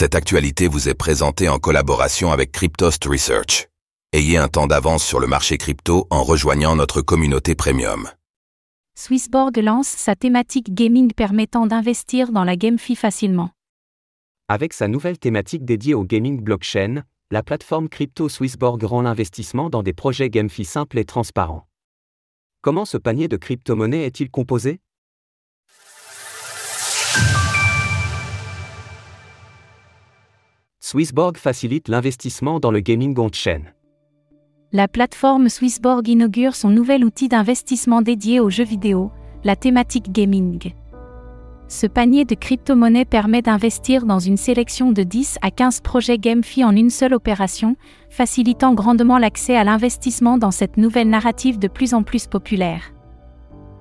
Cette actualité vous est présentée en collaboration avec Cryptost Research. Ayez un temps d'avance sur le marché crypto en rejoignant notre communauté premium. Swissborg lance sa thématique gaming permettant d'investir dans la GameFi facilement. Avec sa nouvelle thématique dédiée au gaming blockchain, la plateforme crypto Swissborg rend l'investissement dans des projets GameFi simples et transparents. Comment ce panier de crypto-monnaies est-il composé? Swissborg facilite l'investissement dans le gaming on-chain. La plateforme Swissborg inaugure son nouvel outil d'investissement dédié aux jeux vidéo, la thématique gaming. Ce panier de crypto-monnaies permet d'investir dans une sélection de 10 à 15 projets GameFi en une seule opération, facilitant grandement l'accès à l'investissement dans cette nouvelle narrative de plus en plus populaire.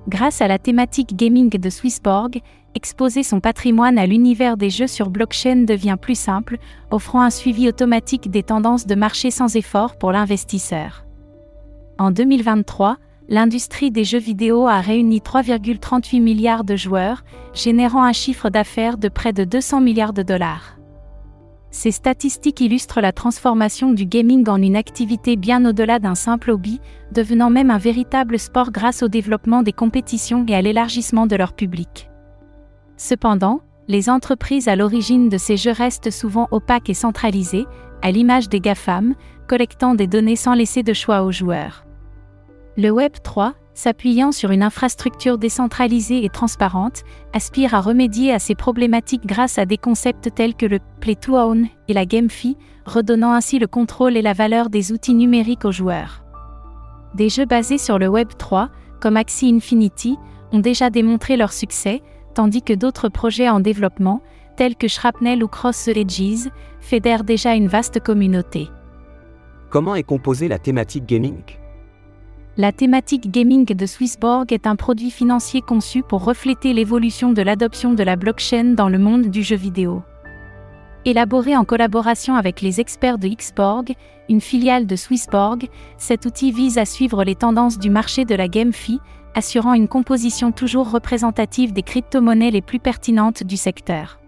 Grâce à la thématique gaming de Swissborg, exposer son patrimoine à l'univers des jeux sur blockchain devient plus simple, offrant un suivi automatique des tendances de marché sans effort pour l'investisseur. En 2023, l'industrie des jeux vidéo a réuni 3,38 milliards de joueurs, générant un chiffre d'affaires de près de 200 milliards de dollars. Ces statistiques illustrent la transformation du gaming en une activité bien au-delà d'un simple hobby, devenant même un véritable sport grâce au développement des compétitions et à l'élargissement de leur public. Cependant, les entreprises à l'origine de ces jeux restent souvent opaques et centralisées, à l'image des GAFAM, collectant des données sans laisser de choix aux joueurs. Le Web 3, s'appuyant sur une infrastructure décentralisée et transparente, aspire à remédier à ces problématiques grâce à des concepts tels que le Play to Own et la GameFi, redonnant ainsi le contrôle et la valeur des outils numériques aux joueurs. Des jeux basés sur le Web 3, comme Axie Infinity, ont déjà démontré leur succès, tandis que d'autres projets en développement, tels que Shrapnel ou Cross the Edges, fédèrent déjà une vaste communauté. Comment est composée la thématique gaming? La thématique gaming de Swissborg est un produit financier conçu pour refléter l'évolution de l'adoption de la blockchain dans le monde du jeu vidéo. Élaboré en collaboration avec les experts de Xborg, une filiale de Swissborg, cet outil vise à suivre les tendances du marché de la GameFi, assurant une composition toujours représentative des crypto-monnaies les plus pertinentes du secteur.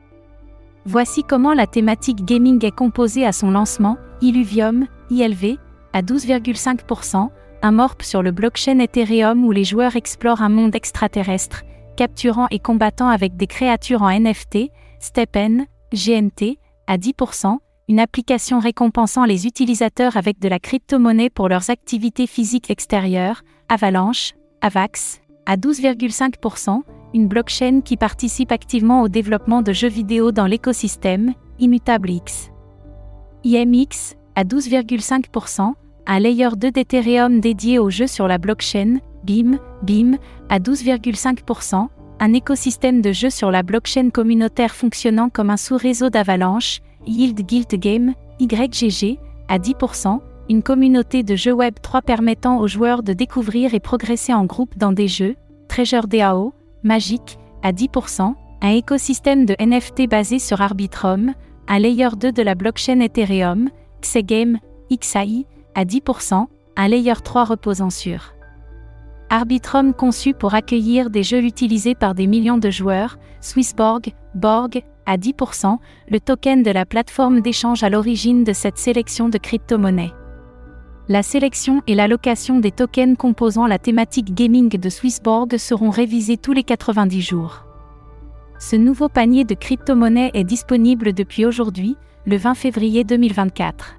Voici comment la thématique gaming est composée à son lancement, Illuvium, ILV, à 12,5%, un morp sur le blockchain Ethereum où les joueurs explorent un monde extraterrestre, capturant et combattant avec des créatures en NFT, StepN, GNT, à 10%, une application récompensant les utilisateurs avec de la crypto-monnaie pour leurs activités physiques extérieures, Avalanche, Avax, à 12,5%, une blockchain qui participe activement au développement de jeux vidéo dans l'écosystème, Immutable X. IMX, à 12,5%, un layer 2 d'Ethereum dédié aux jeux sur la blockchain, BIM, BIM, à 12,5%, un écosystème de jeux sur la blockchain communautaire fonctionnant comme un sous-réseau d'avalanche, Yield Guild Game, YGG, à 10%, une communauté de jeux Web 3 permettant aux joueurs de découvrir et progresser en groupe dans des jeux, Treasure DAO, Magic, à 10%, un écosystème de NFT basé sur Arbitrum, un layer 2 de la blockchain Ethereum, Xegame, XAI, à 10%, un layer 3 reposant sur Arbitrum conçu pour accueillir des jeux utilisés par des millions de joueurs, Swissborg, Borg, à 10%, le token de la plateforme d'échange à l'origine de cette sélection de crypto-monnaies. La sélection et l'allocation des tokens composant la thématique gaming de Swissborg seront révisés tous les 90 jours. Ce nouveau panier de crypto-monnaies est disponible depuis aujourd'hui, le 20 février 2024.